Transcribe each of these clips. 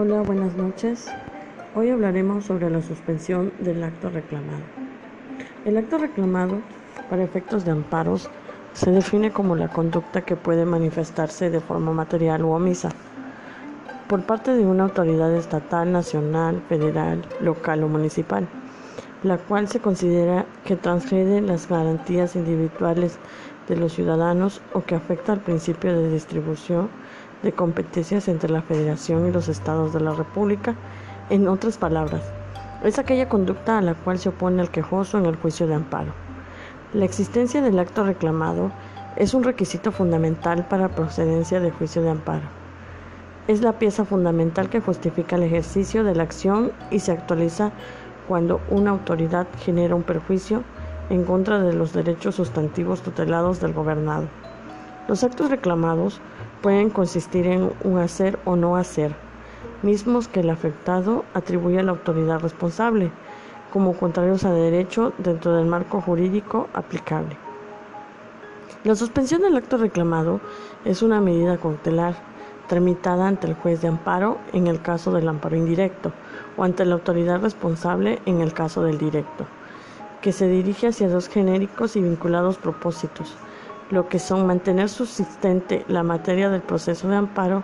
Hola, buenas noches. Hoy hablaremos sobre la suspensión del acto reclamado. El acto reclamado, para efectos de amparos, se define como la conducta que puede manifestarse de forma material u omisa por parte de una autoridad estatal, nacional, federal, local o municipal, la cual se considera que transgrede las garantías individuales de los ciudadanos o que afecta al principio de distribución de competencias entre la Federación y los estados de la República. En otras palabras, es aquella conducta a la cual se opone el quejoso en el juicio de amparo. La existencia del acto reclamado es un requisito fundamental para procedencia de juicio de amparo. Es la pieza fundamental que justifica el ejercicio de la acción y se actualiza cuando una autoridad genera un perjuicio en contra de los derechos sustantivos tutelados del gobernado. Los actos reclamados pueden consistir en un hacer o no hacer, mismos que el afectado atribuye a la autoridad responsable, como contrarios a derecho dentro del marco jurídico aplicable. La suspensión del acto reclamado es una medida cautelar tramitada ante el juez de amparo en el caso del amparo indirecto o ante la autoridad responsable en el caso del directo, que se dirige hacia dos genéricos y vinculados propósitos lo que son mantener subsistente la materia del proceso de amparo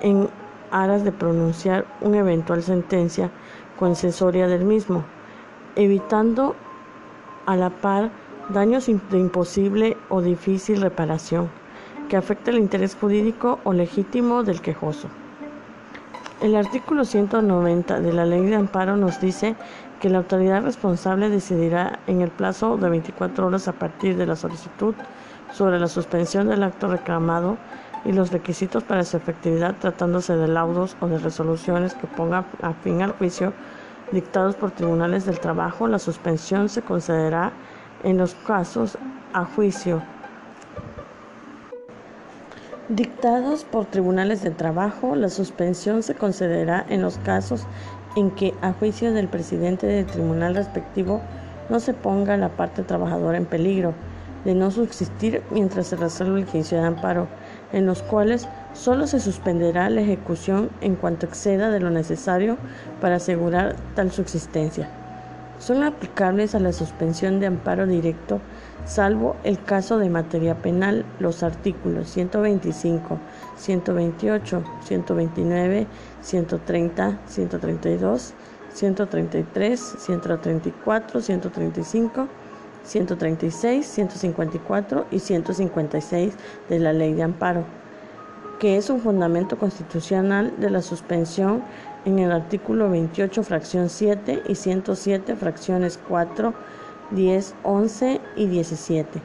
en aras de pronunciar una eventual sentencia concesoria del mismo, evitando a la par daños de imposible o difícil reparación que afecte el interés jurídico o legítimo del quejoso. El artículo 190 de la Ley de Amparo nos dice que la autoridad responsable decidirá en el plazo de 24 horas a partir de la solicitud sobre la suspensión del acto reclamado y los requisitos para su efectividad tratándose de laudos o de resoluciones que pongan a fin al juicio dictados por tribunales del trabajo, la suspensión se concederá en los casos a juicio dictados por tribunales del trabajo, la suspensión se concederá en los casos en que a juicio del presidente del tribunal respectivo no se ponga la parte trabajadora en peligro de no subsistir mientras se resuelve el juicio de amparo, en los cuales solo se suspenderá la ejecución en cuanto exceda de lo necesario para asegurar tal subsistencia. Son aplicables a la suspensión de amparo directo, salvo el caso de materia penal, los artículos 125, 128, 129, 130, 132, 133, 134, 135, 136, 154 y 156 de la Ley de Amparo, que es un fundamento constitucional de la suspensión en el artículo 28, fracción 7 y 107, fracciones 4, 10, 11 y 17.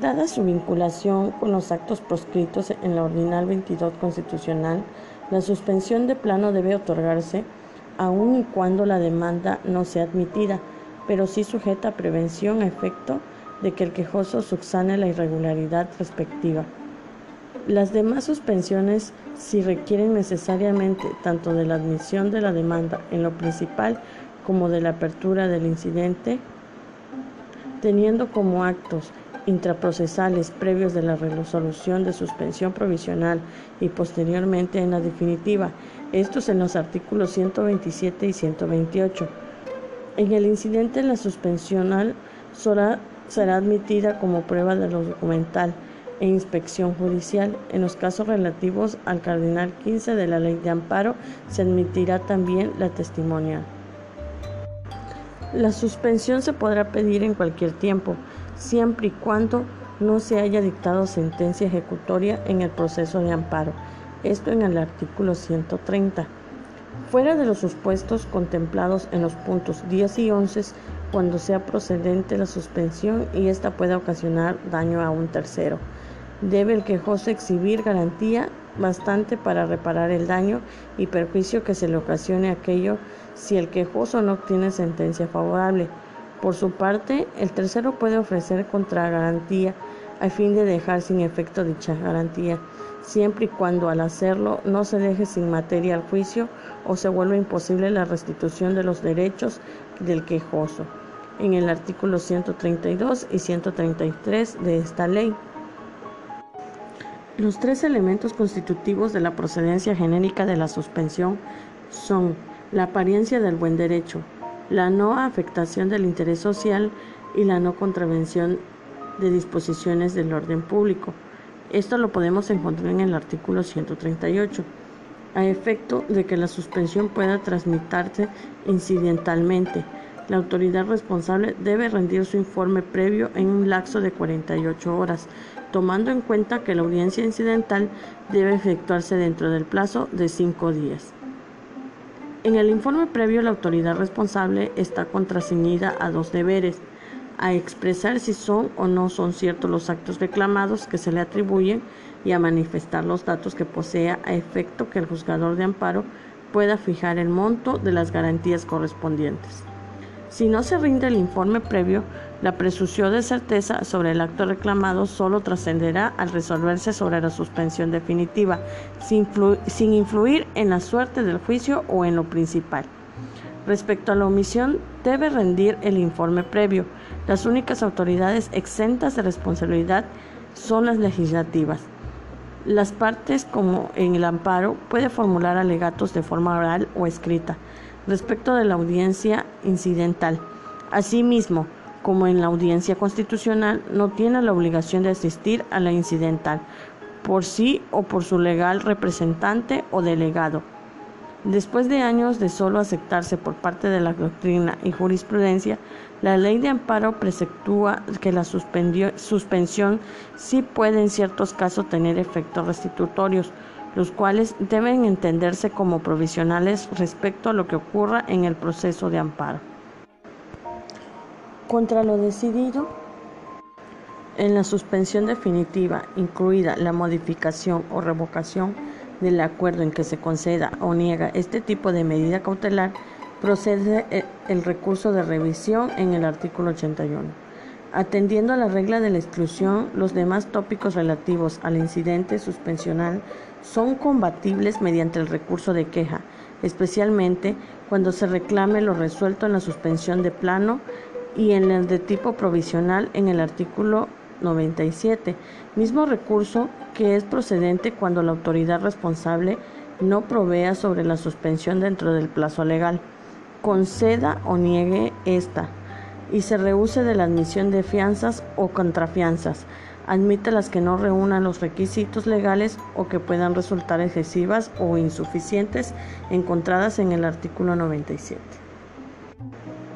Dada su vinculación con los actos proscritos en la Ordinal 22 Constitucional, la suspensión de plano debe otorgarse aun y cuando la demanda no sea admitida pero sí sujeta a prevención a efecto de que el quejoso subsane la irregularidad respectiva. Las demás suspensiones, si requieren necesariamente tanto de la admisión de la demanda en lo principal como de la apertura del incidente, teniendo como actos intraprocesales previos de la resolución de suspensión provisional y posteriormente en la definitiva, estos en los artículos 127 y 128 en el incidente, la suspensional será admitida como prueba de lo documental e inspección judicial. En los casos relativos al cardinal 15 de la ley de amparo, se admitirá también la testimonial. La suspensión se podrá pedir en cualquier tiempo, siempre y cuando no se haya dictado sentencia ejecutoria en el proceso de amparo. Esto en el artículo 130 fuera de los supuestos contemplados en los puntos 10 y 11 cuando sea procedente la suspensión y ésta pueda ocasionar daño a un tercero. Debe el quejoso exhibir garantía bastante para reparar el daño y perjuicio que se le ocasione aquello si el quejoso no obtiene sentencia favorable. Por su parte, el tercero puede ofrecer contragarantía a fin de dejar sin efecto dicha garantía siempre y cuando al hacerlo no se deje sin materia al juicio o se vuelva imposible la restitución de los derechos del quejoso, en el artículo 132 y 133 de esta ley. Los tres elementos constitutivos de la procedencia genérica de la suspensión son la apariencia del buen derecho, la no afectación del interés social y la no contravención de disposiciones del orden público. Esto lo podemos encontrar en el artículo 138, a efecto de que la suspensión pueda transmitirse incidentalmente. La autoridad responsable debe rendir su informe previo en un lapso de 48 horas, tomando en cuenta que la audiencia incidental debe efectuarse dentro del plazo de 5 días. En el informe previo, la autoridad responsable está contraseñida a dos deberes a expresar si son o no son ciertos los actos reclamados que se le atribuyen y a manifestar los datos que posea a efecto que el juzgador de amparo pueda fijar el monto de las garantías correspondientes. Si no se rinde el informe previo, la presunción de certeza sobre el acto reclamado solo trascenderá al resolverse sobre la suspensión definitiva, sin, influir en la suerte del juicio o en lo principal. Respecto a la omisión, debe rendir el informe previo. Las únicas autoridades exentas de responsabilidad son las legislativas. Las partes, como en el amparo, puede formular alegatos de forma oral o escrita respecto de la audiencia incidental. Asimismo, como en la audiencia constitucional, no tiene la obligación de asistir a la incidental por sí o por su legal representante o delegado. Después de años de solo aceptarse por parte de la doctrina y jurisprudencia, la ley de amparo preceptúa que la suspensión sí puede en ciertos casos tener efectos restitutorios, los cuales deben entenderse como provisionales respecto a lo que ocurra en el proceso de amparo. Contra lo decidido, en la suspensión definitiva, incluida la modificación o revocación, del acuerdo en que se conceda o niega este tipo de medida cautelar, procede eh, el recurso de revisión en el artículo 81. Atendiendo a la regla de la exclusión, los demás tópicos relativos al incidente suspensional son combatibles mediante el recurso de queja, especialmente cuando se reclame lo resuelto en la suspensión de plano y en el de tipo provisional en el artículo 97, mismo recurso que es procedente cuando la autoridad responsable no provea sobre la suspensión dentro del plazo legal, conceda o niegue esta y se rehúse de la admisión de fianzas o contrafianzas, admite las que no reúnan los requisitos legales o que puedan resultar excesivas o insuficientes encontradas en el artículo 97.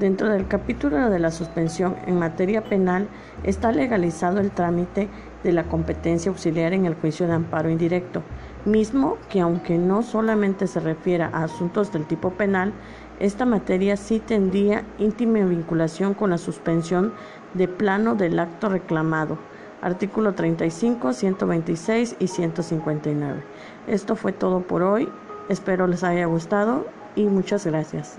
Dentro del capítulo de la suspensión en materia penal está legalizado el trámite de la competencia auxiliar en el juicio de amparo indirecto, mismo que aunque no solamente se refiera a asuntos del tipo penal, esta materia sí tendría íntima vinculación con la suspensión de plano del acto reclamado. Artículo 35, 126 y 159. Esto fue todo por hoy. Espero les haya gustado y muchas gracias.